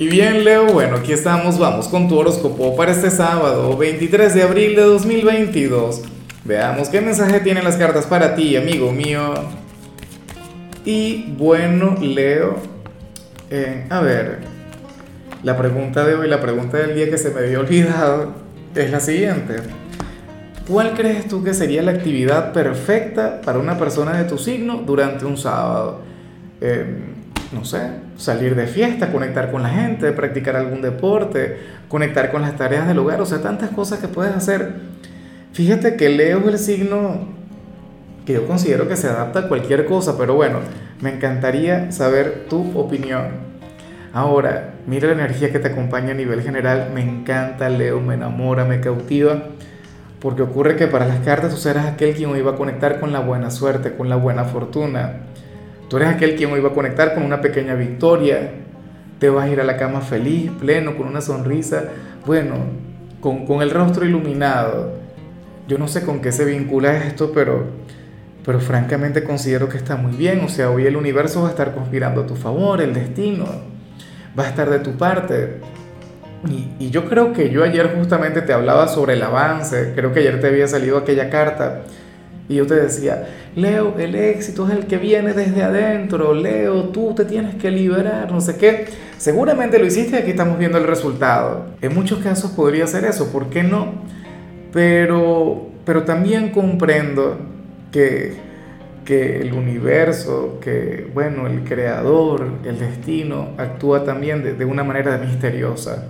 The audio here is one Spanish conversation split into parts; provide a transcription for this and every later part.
Y bien, Leo, bueno, aquí estamos, vamos con tu horóscopo para este sábado, 23 de abril de 2022. Veamos qué mensaje tienen las cartas para ti, amigo mío. Y bueno, Leo, eh, a ver, la pregunta de hoy, la pregunta del día que se me había olvidado, es la siguiente. ¿Cuál crees tú que sería la actividad perfecta para una persona de tu signo durante un sábado? Eh, no sé, salir de fiesta, conectar con la gente, practicar algún deporte, conectar con las tareas del hogar, o sea, tantas cosas que puedes hacer. Fíjate que Leo es el signo que yo considero que se adapta a cualquier cosa, pero bueno, me encantaría saber tu opinión. Ahora, mira la energía que te acompaña a nivel general, me encanta Leo, me enamora, me cautiva, porque ocurre que para las cartas tú serás aquel quien iba a conectar con la buena suerte, con la buena fortuna Tú eres aquel quien hoy va a conectar con una pequeña victoria, te vas a ir a la cama feliz, pleno, con una sonrisa, bueno, con, con el rostro iluminado. Yo no sé con qué se vincula esto, pero, pero francamente considero que está muy bien. O sea, hoy el universo va a estar conspirando a tu favor, el destino va a estar de tu parte. Y, y, yo creo que yo ayer justamente te hablaba sobre el avance, creo que ayer te había salido aquella carta y yo te decía, Leo, el éxito es el que viene desde adentro, Leo, tú te tienes que liberar, no sé qué. Seguramente lo hiciste y aquí estamos viendo el resultado. En muchos casos podría ser eso, ¿por qué no? Pero, pero también comprendo que, que el universo, que, bueno, el creador, el destino, actúa también de, de una manera misteriosa.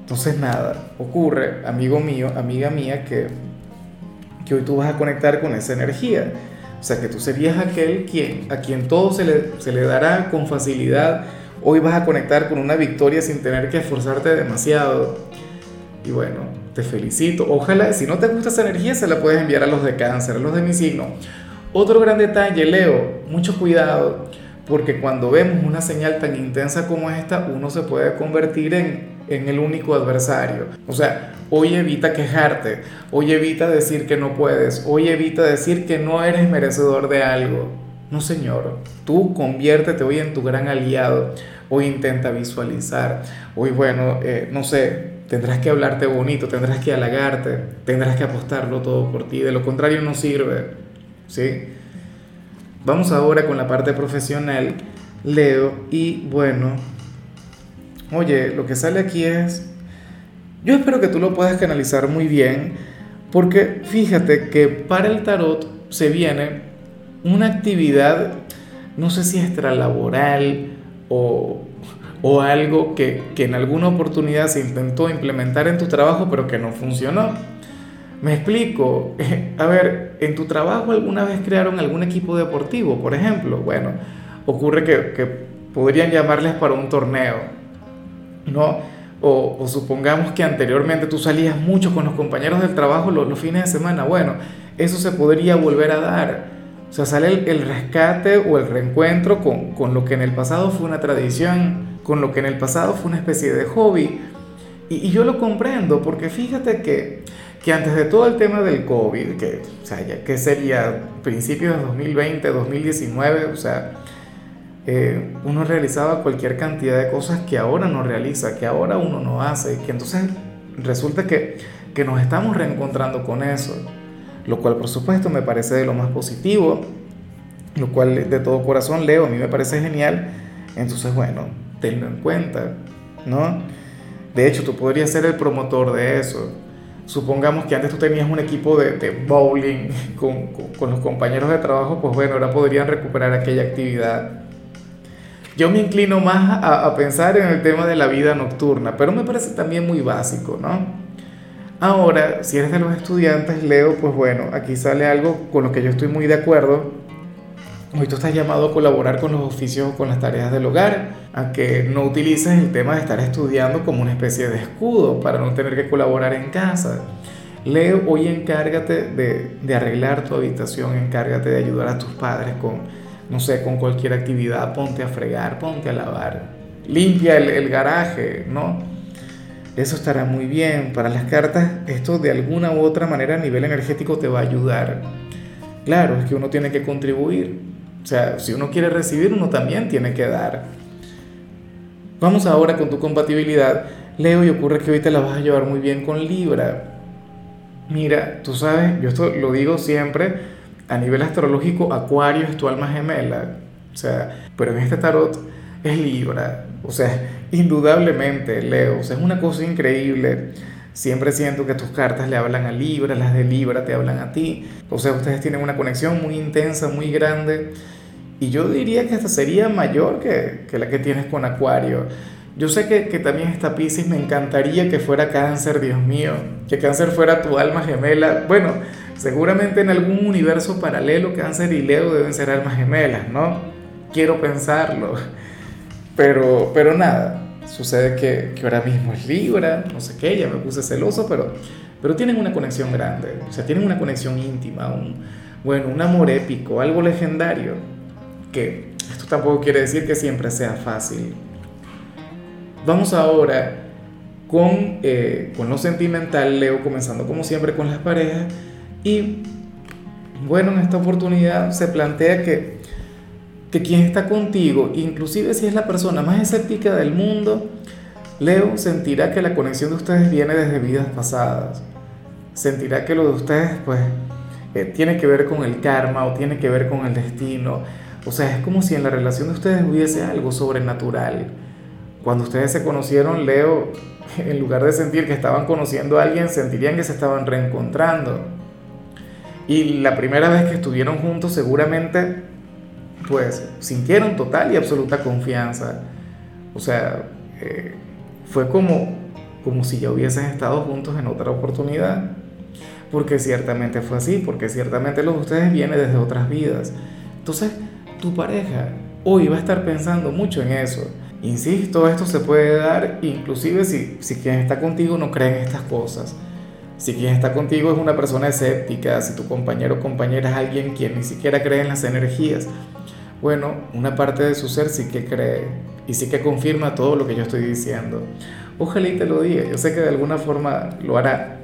Entonces nada, ocurre, amigo mío, amiga mía, que que hoy tú vas a conectar con esa energía. O sea, que tú serías aquel quien, a quien todo se le, se le dará con facilidad. Hoy vas a conectar con una victoria sin tener que esforzarte demasiado. Y bueno, te felicito. Ojalá, si no te gusta esa energía, se la puedes enviar a los de cáncer, a los de mi signo. Otro gran detalle, Leo, mucho cuidado, porque cuando vemos una señal tan intensa como esta, uno se puede convertir en, en el único adversario. O sea, Hoy evita quejarte, hoy evita decir que no puedes, hoy evita decir que no eres merecedor de algo. No, Señor, tú conviértete hoy en tu gran aliado. Hoy intenta visualizar. Hoy, bueno, eh, no sé, tendrás que hablarte bonito, tendrás que halagarte, tendrás que apostarlo todo por ti. De lo contrario no sirve. ¿Sí? Vamos ahora con la parte profesional, Leo, y bueno, oye, lo que sale aquí es yo espero que tú lo puedas canalizar muy bien, porque fíjate que para el tarot se viene una actividad, no sé si extralaboral o, o algo que, que en alguna oportunidad se intentó implementar en tu trabajo, pero que no funcionó. Me explico. A ver, en tu trabajo alguna vez crearon algún equipo deportivo, por ejemplo. Bueno, ocurre que, que podrían llamarles para un torneo, ¿no? O, supongamos que anteriormente tú salías mucho con los compañeros del trabajo los, fines de semana. Bueno, eso se podría volver a dar. O sea, sale el, rescate o el reencuentro con, con, lo que en el pasado fue una tradición, con lo que en el pasado fue una especie de hobby. Y yo lo comprendo, porque fíjate que, que, antes de todo el tema del COVID, que, o sea, que sería principios de 2020, 2019, o sea, eh, uno realizaba cualquier cantidad de cosas que ahora no realiza, que ahora uno no hace, que entonces resulta que, que nos estamos reencontrando con eso, lo cual por supuesto me parece de lo más positivo, lo cual de todo corazón leo, a mí me parece genial, entonces bueno, tenlo en cuenta, ¿no? De hecho, tú podrías ser el promotor de eso. Supongamos que antes tú tenías un equipo de, bowling con, con, con, los compañeros de trabajo, pues bueno, ahora podrían recuperar aquella actividad yo me inclino más a, pensar en el tema de la vida nocturna, pero me parece también muy básico, ¿no? Ahora, si eres de los estudiantes, Leo, pues bueno, aquí sale algo con lo que yo estoy muy de acuerdo. Hoy tú estás llamado a colaborar con los oficios, con las tareas del hogar, a que no utilices el tema de estar estudiando como una especie de escudo para no tener que colaborar en casa. Leo, hoy encárgate de, de arreglar tu habitación, encárgate de ayudar a tus padres con, no sé, con cualquier actividad, ponte a fregar, ponte a lavar, limpia el, garaje, ¿no? Eso estará muy bien. Para las cartas, esto de alguna u otra manera a nivel energético te va a ayudar. Claro, es que uno tiene que contribuir. O sea, si uno quiere recibir, uno también tiene que dar. Vamos ahora con tu compatibilidad. Leo, y ocurre que hoy te la vas a llevar muy bien con Libra. Mira, tú sabes, yo esto lo digo siempre, a nivel astrológico, Acuario es tu alma gemela. O sea, pero en este tarot es Libra. O sea, indudablemente, Leo. O sea, es una cosa increíble. Siempre siento que tus cartas le hablan a Libra, las de Libra te hablan a ti. O sea, ustedes tienen una conexión muy intensa, muy grande. Y yo diría que hasta sería mayor que, que la que tienes con Acuario. Yo sé que, que, también está Pisces, me encantaría que fuera cáncer, Dios mío, que cáncer fuera tu alma gemela. Bueno, seguramente en algún universo paralelo cáncer y Leo deben ser almas gemelas, ¿no? Quiero pensarlo. Pero, pero nada, sucede que, que, ahora mismo es Libra, no sé qué, ya me puse celoso, pero, pero tienen una conexión grande, o sea, tienen una conexión íntima, un, bueno, un amor épico, algo legendario, que esto tampoco quiere decir que siempre sea fácil. Vamos ahora con, eh, con lo sentimental, Leo, comenzando como siempre con las parejas, y bueno, en esta oportunidad se plantea que que quien está contigo, inclusive si es la persona más escéptica del mundo, Leo sentirá que la conexión de ustedes viene desde vidas pasadas. Sentirá que lo de ustedes, pues, eh, tiene que ver con el karma o tiene que ver con el destino. O sea, es como si en la relación de ustedes hubiese algo sobrenatural. Cuando ustedes se conocieron, Leo, en lugar de sentir que estaban conociendo a alguien, sentirían que se estaban reencontrando. Y la primera vez que estuvieron juntos, seguramente pues sintieron total y absoluta confianza. O sea, eh, fue como, como si ya hubiesen estado juntos en otra oportunidad. Porque ciertamente fue así, porque ciertamente los de ustedes vienen desde otras vidas. Entonces, tu pareja hoy va a estar pensando mucho en eso. Insisto, esto se puede dar inclusive si, si quien está contigo no cree en estas cosas. Si quien está contigo es una persona escéptica, si tu compañero o compañera es alguien quien ni siquiera cree en las energías, bueno, una parte de su ser sí que cree y sí que confirma todo lo que yo estoy diciendo. Ojalá y te lo diga, yo sé que de alguna forma lo hará.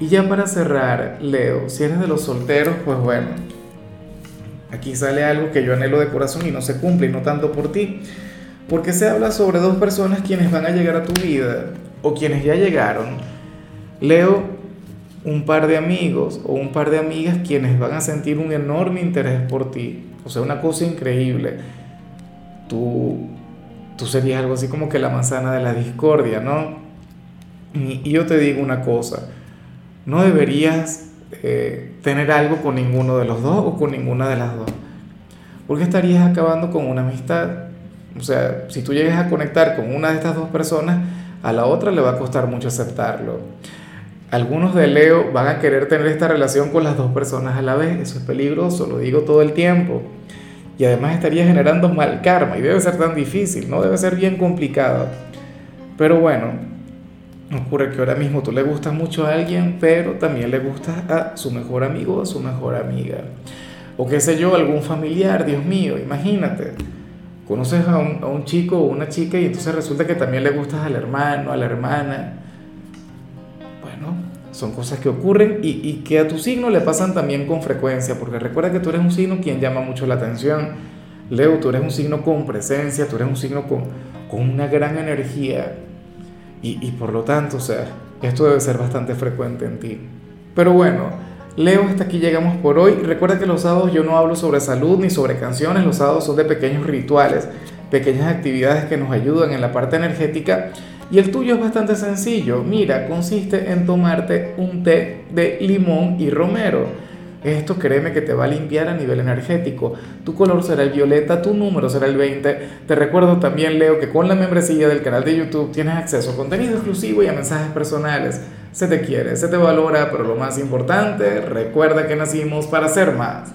Y ya para cerrar, Leo, si eres de los solteros, pues bueno, aquí sale algo que yo anhelo de corazón y no se cumple, y no tanto por ti. Porque se habla sobre dos personas quienes van a llegar a tu vida o quienes ya llegaron. Leo, un par de amigos o un par de amigas quienes van a sentir un enorme interés por ti. O sea, una cosa increíble. Tú, tú serías algo así como que la manzana de la discordia, ¿no? Y, yo te digo una cosa, no deberías eh, tener algo con ninguno de los dos o con ninguna de las dos. Porque estarías acabando con una amistad. O sea, si tú llegas a conectar con una de estas dos personas, a la otra le va a costar mucho aceptarlo. Algunos de Leo van a querer tener esta relación con las dos personas a la vez. Eso es peligroso, lo digo todo el tiempo. Y además estaría generando mal karma y debe ser tan difícil, ¿no? Debe ser bien complicado. Pero bueno, ocurre que ahora mismo tú le gustas mucho a alguien, pero también le gustas a su mejor amigo o a su mejor amiga. O qué sé yo, algún familiar, Dios mío, imagínate. Conoces a un, a un chico o una chica y entonces resulta que también le gustas al hermano, a la hermana son cosas que ocurren y, que a tu signo le pasan también con frecuencia, porque recuerda que tú eres un signo quien llama mucho la atención. Leo, tú eres un signo con presencia, tú eres un signo con, con una gran energía y, y por lo tanto, o sea, esto debe ser bastante frecuente en ti. Pero bueno, Leo, hasta aquí llegamos por hoy. Recuerda que los sábados yo no hablo sobre salud ni sobre canciones, los sábados son de pequeños rituales, pequeñas actividades que nos ayudan en la parte energética y el tuyo es bastante sencillo. Mira, consiste en tomarte un té de limón y romero. Esto créeme que te va a limpiar a nivel energético. Tu color será el violeta, tu número será el 20. Te recuerdo también, Leo, que con la membresía del canal de YouTube tienes acceso a contenido exclusivo y a mensajes personales. Se te quiere, se te valora, pero lo más importante, recuerda que nacimos para ser más.